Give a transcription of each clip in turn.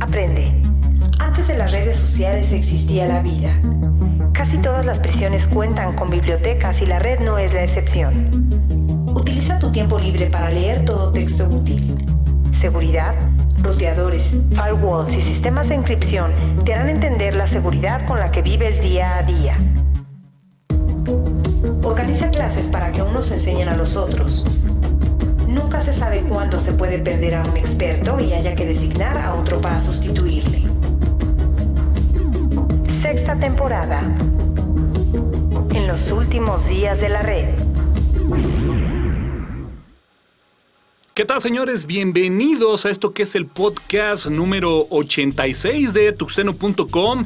Aprende. Antes de las redes sociales existía la vida. Casi todas las prisiones cuentan con bibliotecas y la red no es la excepción. Utiliza tu tiempo libre para leer todo texto útil. Seguridad, roteadores, firewalls y sistemas de encripción te harán entender la seguridad con la que vives día a día. Organiza clases para que unos enseñen a los otros. Nunca se sabe cuándo se puede perder a un experto y haya que designar a otro para sustituirle. Sexta temporada. En los últimos días de la red. ¿Qué tal, señores? Bienvenidos a esto que es el podcast número 86 de tuxteno.com.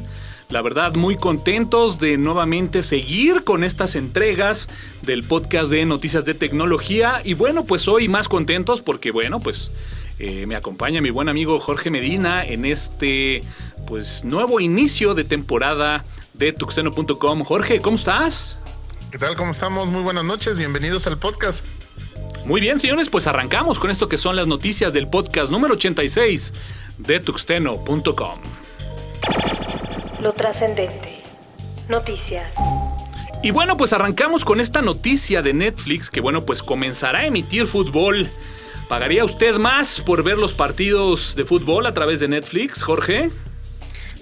La verdad, muy contentos de nuevamente seguir con estas entregas del podcast de noticias de tecnología. Y bueno, pues hoy más contentos porque, bueno, pues eh, me acompaña mi buen amigo Jorge Medina en este, pues, nuevo inicio de temporada de tuxteno.com. Jorge, ¿cómo estás? ¿Qué tal? ¿Cómo estamos? Muy buenas noches. Bienvenidos al podcast. Muy bien, señores, pues arrancamos con esto que son las noticias del podcast número 86 de tuxteno.com. Lo trascendente. Noticias. Y bueno, pues arrancamos con esta noticia de Netflix que bueno, pues comenzará a emitir fútbol. ¿Pagaría usted más por ver los partidos de fútbol a través de Netflix, Jorge?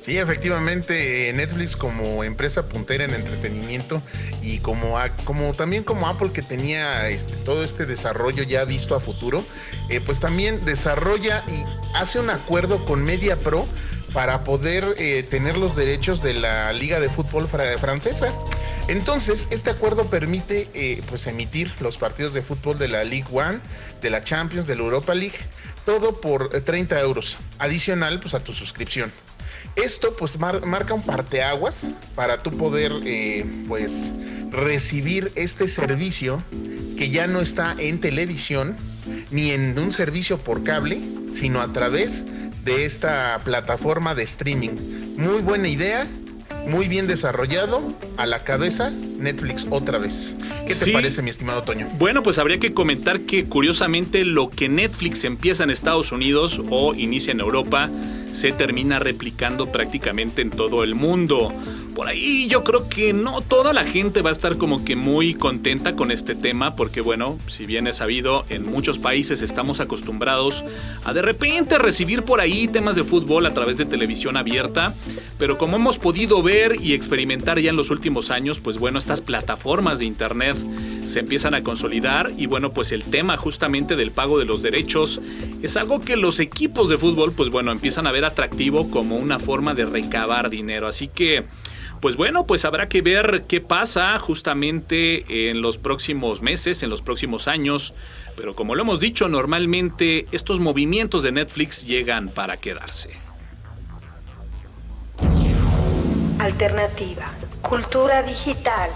Sí, efectivamente, eh, Netflix como empresa puntera en entretenimiento y como, como también como Apple que tenía este, todo este desarrollo ya visto a futuro, eh, pues también desarrolla y hace un acuerdo con Media Pro para poder eh, tener los derechos de la Liga de Fútbol Francesa. Entonces, este acuerdo permite pues emitir los partidos de fútbol de la League One, de la Champions, de la Europa League, todo por 30 euros, adicional pues a tu suscripción. Esto pues marca un parteaguas para tú poder eh, pues recibir este servicio que ya no está en televisión ni en un servicio por cable, sino a través de esta plataforma de streaming. Muy buena idea, muy bien desarrollado, a la cabeza Netflix otra vez. ¿Qué te parece, mi estimado Toño? Bueno, pues habría que comentar que curiosamente lo que Netflix empieza en Estados Unidos o inicia en Europa, se termina replicando prácticamente en todo el mundo. Por ahí yo creo que no toda la gente va a estar como que muy contenta con este tema porque bueno, si bien es sabido, en muchos países estamos acostumbrados a de repente recibir por ahí temas de fútbol a través de televisión abierta, pero como hemos podido ver y experimentar ya en los últimos años, pues bueno, estas plataformas de internet se empiezan a consolidar y bueno, pues el tema justamente del pago de los derechos es algo que los equipos de fútbol pues bueno, empiezan a ver atractivo como una forma de recabar dinero. Así que pues bueno, pues habrá que ver qué pasa justamente en los próximos meses, en los próximos años. Pero como lo hemos dicho, normalmente estos movimientos de Netflix llegan para quedarse. Alternativa. Cultura digital.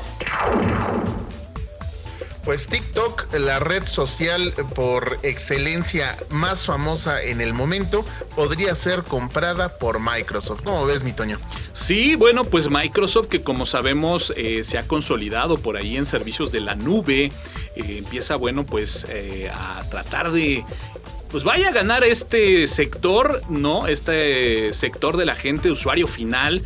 Pues TikTok, la red social por excelencia más famosa en el momento, podría ser comprada por Microsoft. ¿Cómo ves, mi Toño? Sí, bueno, pues Microsoft, que como sabemos eh, se ha consolidado por ahí en servicios de la nube, eh, empieza, bueno, pues eh, a tratar de pues vaya a ganar este sector, ¿no? Este sector de la gente, usuario final,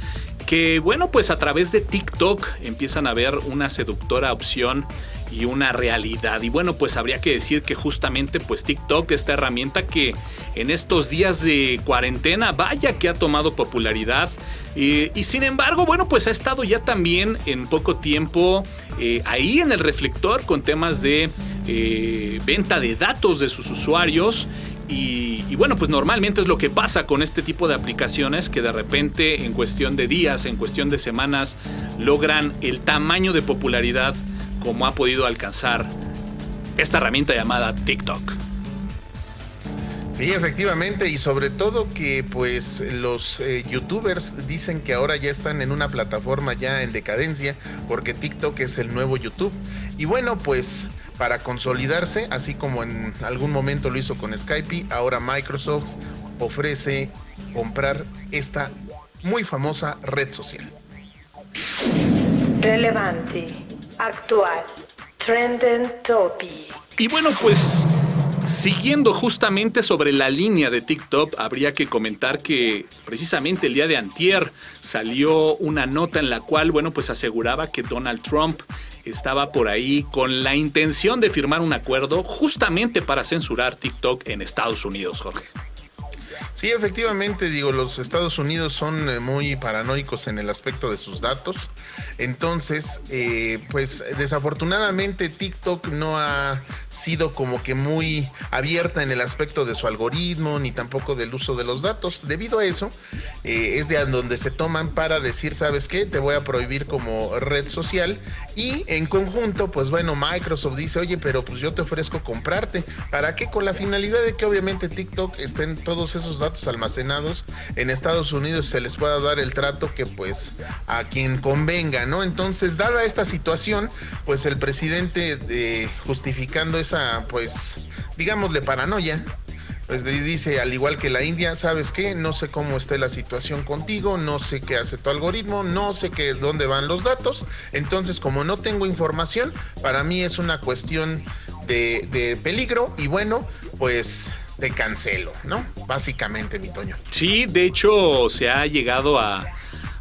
que bueno, pues a través de TikTok empiezan a ver una seductora opción y una realidad. Y bueno, pues habría que decir que justamente pues TikTok, esta herramienta que en estos días de cuarentena, vaya que ha tomado popularidad. y sin embargo, bueno, pues ha estado ya también en poco tiempo eh, ahí en el reflector con temas de eh, venta de datos de sus usuarios. Y, bueno, pues normalmente es lo que pasa con este tipo de aplicaciones que de repente en cuestión de días, en cuestión de semanas, logran el tamaño de popularidad como ha podido alcanzar esta herramienta llamada TikTok. Sí, efectivamente, y sobre todo que pues los eh, youtubers dicen que ahora ya están en una plataforma ya en decadencia porque TikTok es el nuevo YouTube. Y bueno, pues para consolidarse, así como en algún momento lo hizo con Skype, ahora Microsoft ofrece comprar esta muy famosa red social. Relevante actual. Trending Topic. Y bueno, pues Siguiendo justamente sobre la línea de TikTok, habría que comentar que precisamente el día de antier salió una nota en la cual, bueno, pues aseguraba que Donald Trump estaba por ahí con la intención de firmar un acuerdo justamente para censurar TikTok en Estados Unidos, Jorge. Sí, efectivamente, digo, los Estados Unidos son eh, muy paranoicos en el aspecto de sus datos. Entonces, eh, pues desafortunadamente TikTok no ha sido como que muy abierta en el aspecto de su algoritmo ni tampoco del uso de los datos. Debido a eso, eh, es de donde se toman para decir, ¿sabes qué? Te voy a prohibir como red social. Y en conjunto, pues bueno, Microsoft dice, oye, pero pues yo te ofrezco comprarte. ¿Para qué? Con la finalidad de que obviamente TikTok estén todos esos datos almacenados en Estados Unidos se les pueda dar el trato que pues a quien convenga, ¿no? Entonces, dada esta situación, pues el presidente eh, justificando esa pues digámosle paranoia, pues dice, al igual que la India, ¿sabes qué? No sé cómo esté la situación contigo, no sé qué hace tu algoritmo, no sé qué, dónde van los datos. Entonces, como no tengo información, para mí es una cuestión de peligro y bueno, pues te cancelo, ¿no? Básicamente, mi Toño. Sí, de hecho se ha llegado a,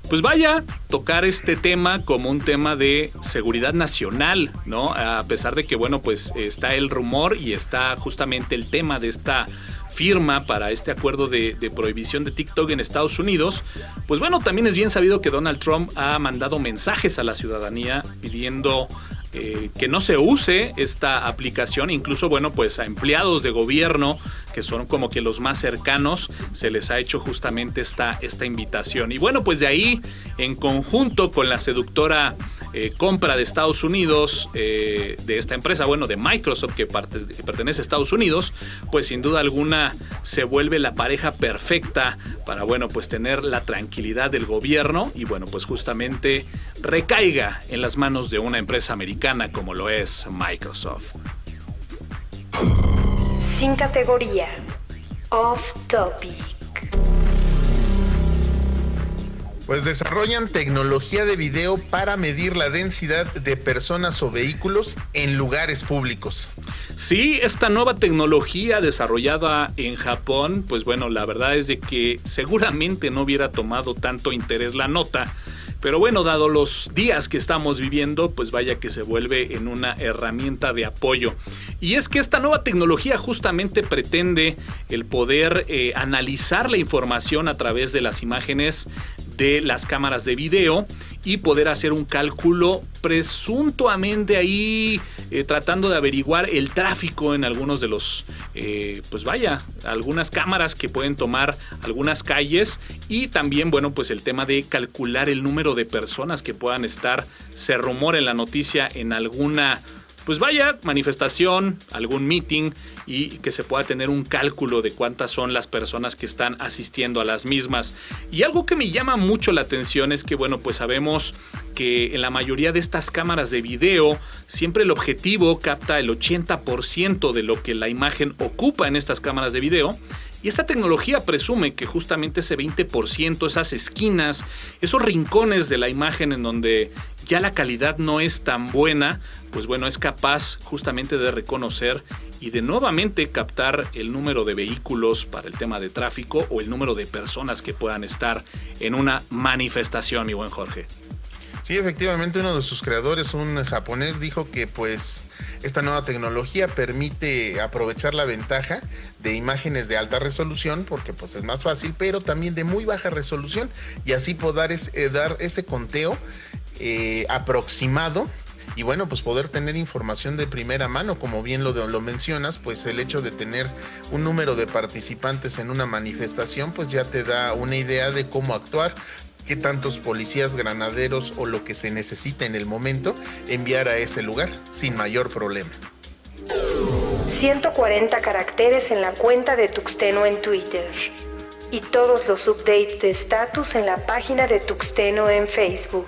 pues vaya, tocar este tema como un tema de seguridad nacional, ¿no? A pesar de que, bueno, pues está el rumor y está justamente el tema de esta firma para este acuerdo de, de, prohibición de TikTok en Estados Unidos, pues bueno, también es bien sabido que Donald Trump ha mandado mensajes a la ciudadanía pidiendo eh, que no se use esta aplicación, incluso bueno, pues a empleados de gobierno que son como que los más cercanos, se les ha hecho justamente esta, esta invitación. Y bueno, pues de ahí, en conjunto con la seductora eh, compra de Estados Unidos, eh, de esta empresa, bueno, de Microsoft que, que, pertenece a Estados Unidos, pues sin duda alguna se vuelve la pareja perfecta para, bueno, pues tener la tranquilidad del gobierno y, bueno, pues justamente recaiga en las manos de una empresa americana como lo es Microsoft. Sin categoría. Off topic. Pues desarrollan tecnología de video para medir la densidad de personas o vehículos en lugares públicos. Sí, esta nueva tecnología desarrollada en Japón, pues bueno, la verdad es de que seguramente no hubiera tomado tanto interés la nota pero bueno, dado los días que estamos viviendo, pues vaya que se vuelve en una herramienta de apoyo. Y es que esta nueva tecnología justamente pretende el poder eh, analizar la información a través de las imágenes de las cámaras de video y poder hacer un cálculo presuntuamente ahí eh, tratando de averiguar el tráfico en algunos de los, eh, pues vaya, algunas cámaras que pueden tomar algunas calles y también, bueno, pues el tema de calcular el número de personas que puedan estar, se rumora en la noticia en alguna pues vaya, manifestación, algún meeting y que se pueda tener un cálculo de cuántas son las personas que están asistiendo a las mismas. Y algo que me llama mucho la atención es que, bueno, pues sabemos que en la mayoría de estas cámaras de video siempre el objetivo capta el 80% de lo que la imagen ocupa en estas cámaras de video y esta tecnología presume que justamente ese 20%, esas esquinas, esos rincones de la imagen en donde ya la calidad no es tan buena, pues bueno, es capaz justamente de reconocer y de nuevamente captar el número de vehículos para el tema de tráfico o el número de personas que puedan estar en una manifestación, mi buen Jorge. Sí, efectivamente uno de sus creadores, un japonés, dijo que pues esta nueva tecnología permite aprovechar la ventaja de imágenes de alta resolución porque pues es más fácil, pero también de muy baja resolución y así poder eh, dar ese conteo eh, aproximado y bueno, pues poder tener información de primera mano, como bien lo, lo mencionas, pues el hecho de tener un número de participantes en una manifestación, pues ya te da una idea de cómo actuar, qué tantos policías, granaderos o lo que se necesita en el momento enviar a ese lugar sin mayor problema. 140 caracteres en la cuenta de Tuxteno en Twitter y todos los updates de status en la página de Tuxteno en Facebook.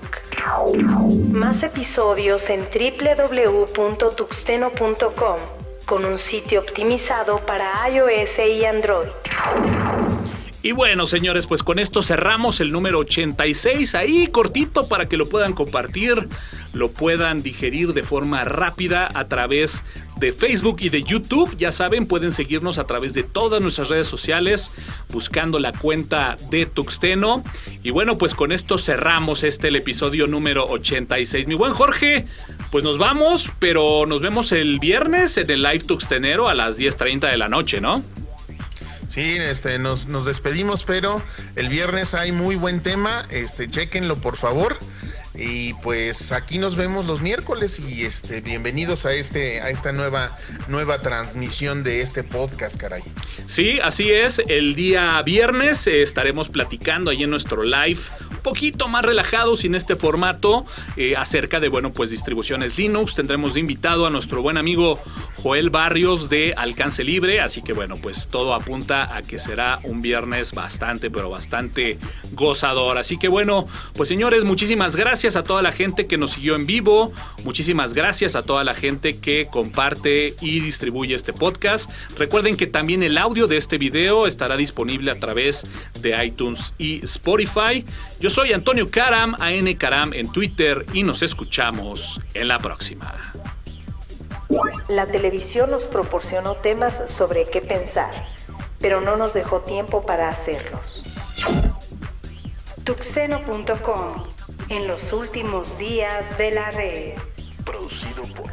Más episodios en www.tuxteno.com con un sitio optimizado para iOS y Android. Y bueno, señores, pues con esto cerramos el número 86, ahí cortito para que lo puedan compartir, lo puedan digerir de forma rápida a través de Facebook y de YouTube. Ya saben, pueden seguirnos a través de todas nuestras redes sociales buscando la cuenta de Tuxteno. Y bueno, pues con esto cerramos este el episodio número 86. Mi buen Jorge, pues nos vamos, pero nos vemos el viernes en el live Tuxtenero a las 10.30 de la noche, ¿no? Sí, este, nos, nos despedimos, pero el viernes hay muy buen tema. Este, chequenlo por favor. Y pues aquí nos vemos los miércoles y este bienvenidos a este a esta nueva nueva transmisión de este podcast, caray. Sí, así es. El día viernes eh, estaremos platicando ahí en nuestro live un poquito más relajado sin este formato eh, acerca de bueno, pues distribuciones Linux. Tendremos de invitado a nuestro buen amigo Joel Barrios de Alcance Libre, así que bueno, pues todo apunta a que será un viernes bastante pero bastante gozador. Así que bueno, pues señores, muchísimas gracias a toda la gente que nos siguió en vivo. Muchísimas gracias a toda la gente que comparte y distribuye este podcast. Recuerden que también el audio de este video estará disponible a través de iTunes y Spotify. Yo soy Antonio Karam, AN Karam en Twitter y nos escuchamos en la próxima. La televisión nos proporcionó temas sobre qué pensar, pero no nos dejó tiempo para hacerlos. Tuxeno.com en los últimos días de la red. Producido por